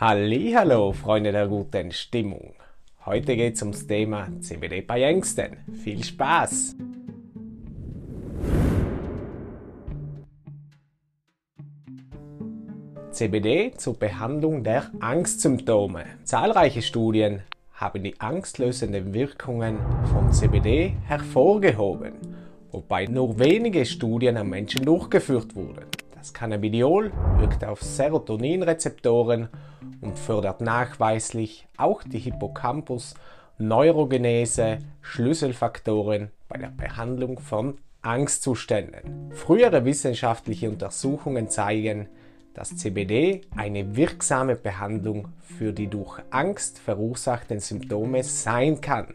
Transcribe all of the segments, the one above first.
Hallo, Freunde der guten Stimmung. Heute geht es ums Thema CBD bei Ängsten. Viel Spaß! CBD zur Behandlung der Angstsymptome. Zahlreiche Studien haben die angstlösenden Wirkungen von CBD hervorgehoben, wobei nur wenige Studien am Menschen durchgeführt wurden. Das Cannabidiol wirkt auf Serotoninrezeptoren und fördert nachweislich auch die Hippocampus-Neurogenese, Schlüsselfaktoren bei der Behandlung von Angstzuständen. Frühere wissenschaftliche Untersuchungen zeigen, dass CBD eine wirksame Behandlung für die durch Angst verursachten Symptome sein kann.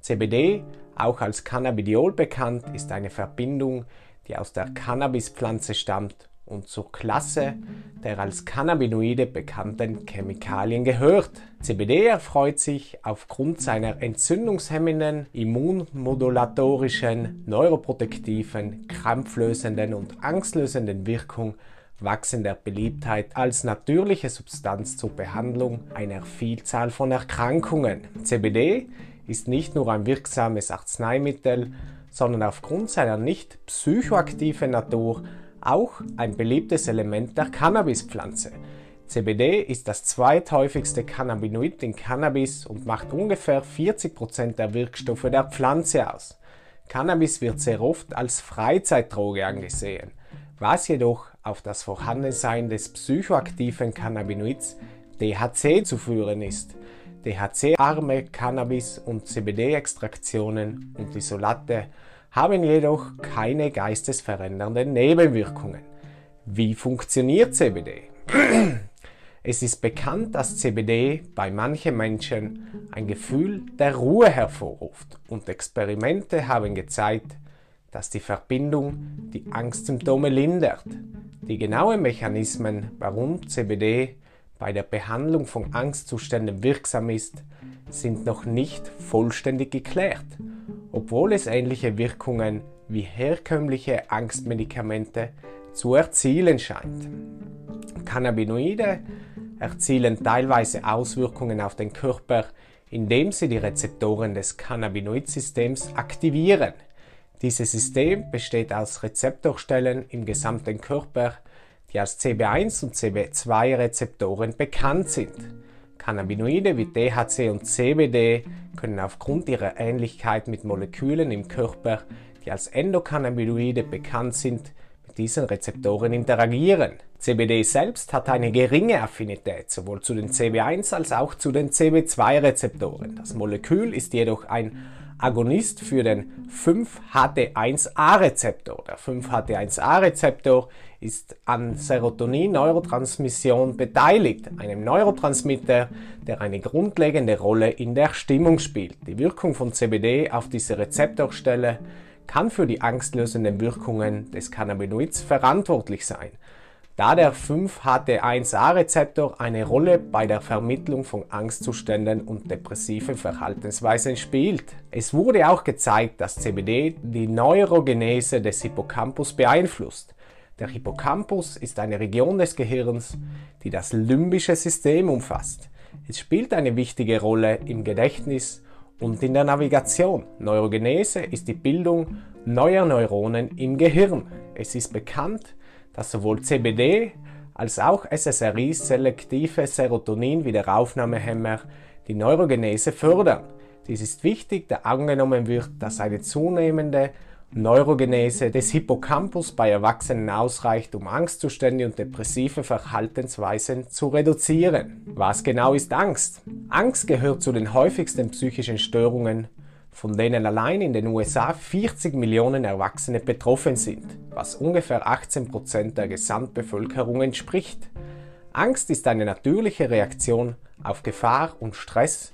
CBD, auch als Cannabidiol bekannt, ist eine Verbindung, die aus der Cannabispflanze stammt und zur Klasse der als Cannabinoide bekannten Chemikalien gehört. CBD erfreut sich aufgrund seiner entzündungshemmenden, immunmodulatorischen, neuroprotektiven, krampflösenden und angstlösenden Wirkung wachsender Beliebtheit als natürliche Substanz zur Behandlung einer Vielzahl von Erkrankungen. CBD ist nicht nur ein wirksames Arzneimittel, sondern aufgrund seiner nicht psychoaktiven Natur auch ein beliebtes Element der Cannabispflanze. CBD ist das zweithäufigste Cannabinoid in Cannabis und macht ungefähr 40% der Wirkstoffe der Pflanze aus. Cannabis wird sehr oft als Freizeitdroge angesehen, was jedoch auf das Vorhandensein des psychoaktiven Cannabinoids THC zu führen ist. THC-arme Cannabis- und CBD-Extraktionen und Isolate haben jedoch keine geistesverändernden Nebenwirkungen. Wie funktioniert CBD? Es ist bekannt, dass CBD bei manchen Menschen ein Gefühl der Ruhe hervorruft und Experimente haben gezeigt, dass die Verbindung die Angstsymptome lindert. Die genauen Mechanismen, warum CBD bei der Behandlung von Angstzuständen wirksam ist, sind noch nicht vollständig geklärt obwohl es ähnliche Wirkungen wie herkömmliche Angstmedikamente zu erzielen scheint. Cannabinoide erzielen teilweise Auswirkungen auf den Körper, indem sie die Rezeptoren des Cannabinoidsystems aktivieren. Dieses System besteht aus Rezeptorstellen im gesamten Körper, die als CB1 und CB2 Rezeptoren bekannt sind. Cannabinoide wie THC und CBD können aufgrund ihrer Ähnlichkeit mit Molekülen im Körper, die als Endokannabinoide bekannt sind, mit diesen Rezeptoren interagieren. CBD selbst hat eine geringe Affinität sowohl zu den CB1 als auch zu den CB2-Rezeptoren. Das Molekül ist jedoch ein Agonist für den 5-HT1A-Rezeptor. Der 5-HT1A-Rezeptor ist an Serotonin-Neurotransmission beteiligt, einem Neurotransmitter, der eine grundlegende Rolle in der Stimmung spielt. Die Wirkung von CBD auf diese Rezeptorstelle kann für die angstlösenden Wirkungen des Cannabinoids verantwortlich sein da der 5-HT1A-Rezeptor eine Rolle bei der Vermittlung von Angstzuständen und depressiven Verhaltensweisen spielt. Es wurde auch gezeigt, dass CBD die Neurogenese des Hippocampus beeinflusst. Der Hippocampus ist eine Region des Gehirns, die das limbische System umfasst. Es spielt eine wichtige Rolle im Gedächtnis und in der Navigation. Neurogenese ist die Bildung neuer Neuronen im Gehirn. Es ist bekannt, dass sowohl CBD als auch SSRI selektive Serotonin-Wiederaufnahmehämmer die Neurogenese fördern. Dies ist wichtig, da angenommen wird, dass eine zunehmende Neurogenese des Hippocampus bei Erwachsenen ausreicht, um Angstzustände und depressive Verhaltensweisen zu reduzieren. Was genau ist Angst? Angst gehört zu den häufigsten psychischen Störungen von denen allein in den USA 40 Millionen Erwachsene betroffen sind, was ungefähr 18 Prozent der Gesamtbevölkerung entspricht. Angst ist eine natürliche Reaktion auf Gefahr und Stress,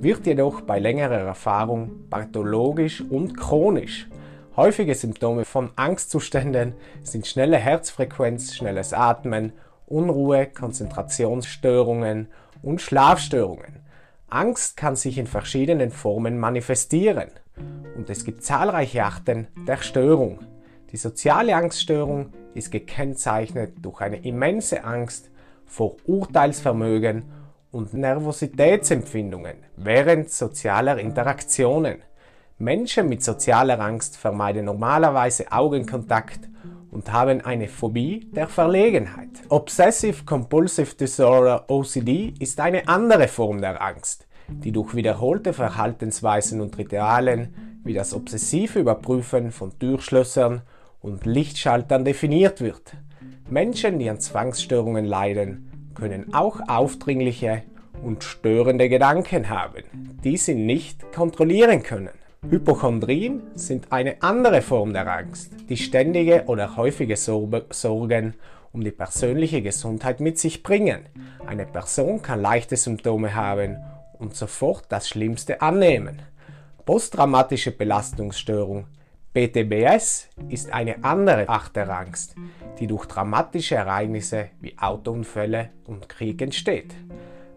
wird jedoch bei längerer Erfahrung pathologisch und chronisch. Häufige Symptome von Angstzuständen sind schnelle Herzfrequenz, schnelles Atmen, Unruhe, Konzentrationsstörungen und Schlafstörungen. Angst kann sich in verschiedenen Formen manifestieren und es gibt zahlreiche Arten der Störung. Die soziale Angststörung ist gekennzeichnet durch eine immense Angst vor Urteilsvermögen und Nervositätsempfindungen während sozialer Interaktionen. Menschen mit sozialer Angst vermeiden normalerweise Augenkontakt und haben eine Phobie der Verlegenheit. Obsessive Compulsive Disorder OCD ist eine andere Form der Angst, die durch wiederholte Verhaltensweisen und Ritualen wie das obsessive Überprüfen von Türschlössern und Lichtschaltern definiert wird. Menschen, die an Zwangsstörungen leiden, können auch aufdringliche und störende Gedanken haben, die sie nicht kontrollieren können. Hypochondrien sind eine andere Form der Angst, die ständige oder häufige Sorgen um die persönliche Gesundheit mit sich bringen. Eine Person kann leichte Symptome haben und sofort das Schlimmste annehmen. Posttraumatische Belastungsstörung PTBS ist eine andere Art der Angst, die durch dramatische Ereignisse wie Autounfälle und Krieg entsteht.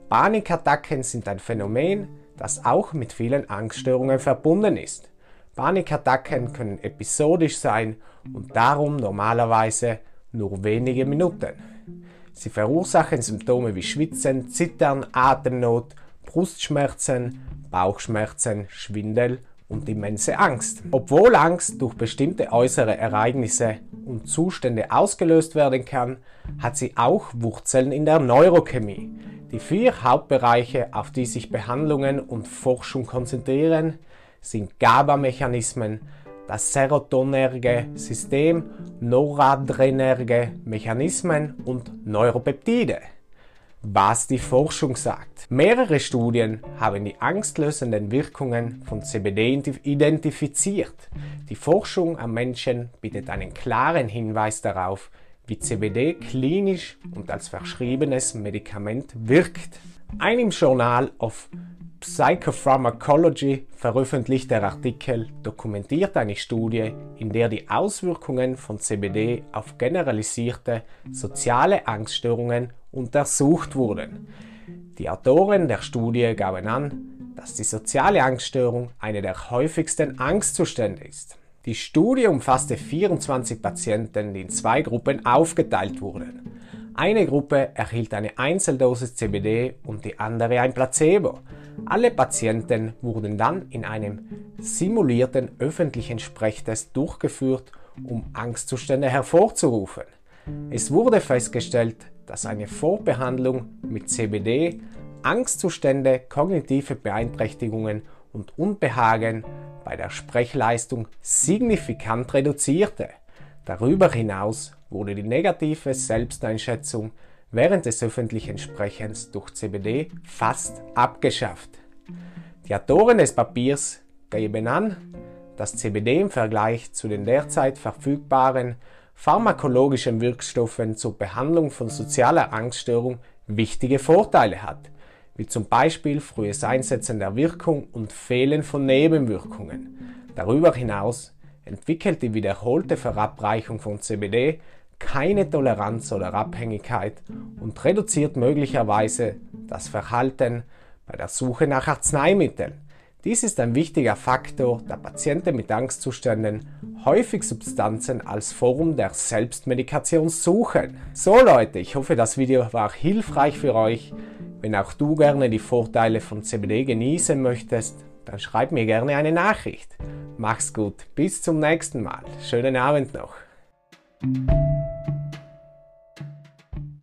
Panikattacken sind ein Phänomen, das auch mit vielen Angststörungen verbunden ist. Panikattacken können episodisch sein und darum normalerweise nur wenige Minuten. Sie verursachen Symptome wie Schwitzen, Zittern, Atemnot, Brustschmerzen, Bauchschmerzen, Schwindel und immense Angst. Obwohl Angst durch bestimmte äußere Ereignisse und Zustände ausgelöst werden kann, hat sie auch Wurzeln in der Neurochemie. Die vier Hauptbereiche, auf die sich Behandlungen und Forschung konzentrieren, sind GABA-Mechanismen, das serotonerge System, noradrenerge Mechanismen und Neuropeptide was die Forschung sagt. Mehrere Studien haben die angstlösenden Wirkungen von CBD identifiziert. Die Forschung am Menschen bietet einen klaren Hinweis darauf, wie CBD klinisch und als verschriebenes Medikament wirkt. Ein im Journal of Psychopharmacology veröffentlichter Artikel dokumentiert eine Studie, in der die Auswirkungen von CBD auf generalisierte soziale Angststörungen untersucht wurden. Die Autoren der Studie gaben an, dass die soziale Angststörung eine der häufigsten Angstzustände ist. Die Studie umfasste 24 Patienten, die in zwei Gruppen aufgeteilt wurden. Eine Gruppe erhielt eine Einzeldosis CBD und die andere ein Placebo. Alle Patienten wurden dann in einem simulierten öffentlichen Sprechtest durchgeführt, um Angstzustände hervorzurufen. Es wurde festgestellt, dass eine Vorbehandlung mit CBD Angstzustände, kognitive Beeinträchtigungen und Unbehagen bei der Sprechleistung signifikant reduzierte. Darüber hinaus wurde die negative Selbsteinschätzung während des öffentlichen Sprechens durch CBD fast abgeschafft. Die Autoren des Papiers geben an, dass CBD im Vergleich zu den derzeit verfügbaren pharmakologischen Wirkstoffen zur Behandlung von sozialer Angststörung wichtige Vorteile hat, wie zum Beispiel frühes Einsetzen der Wirkung und Fehlen von Nebenwirkungen. Darüber hinaus entwickelt die wiederholte Verabreichung von CBD keine Toleranz oder Abhängigkeit und reduziert möglicherweise das Verhalten bei der Suche nach Arzneimitteln. Dies ist ein wichtiger Faktor, da Patienten mit Angstzuständen häufig Substanzen als Form der Selbstmedikation suchen. So Leute, ich hoffe das Video war hilfreich für euch. Wenn auch du gerne die Vorteile von CBD genießen möchtest, dann schreib mir gerne eine Nachricht. Mach's gut, bis zum nächsten Mal. Schönen Abend noch.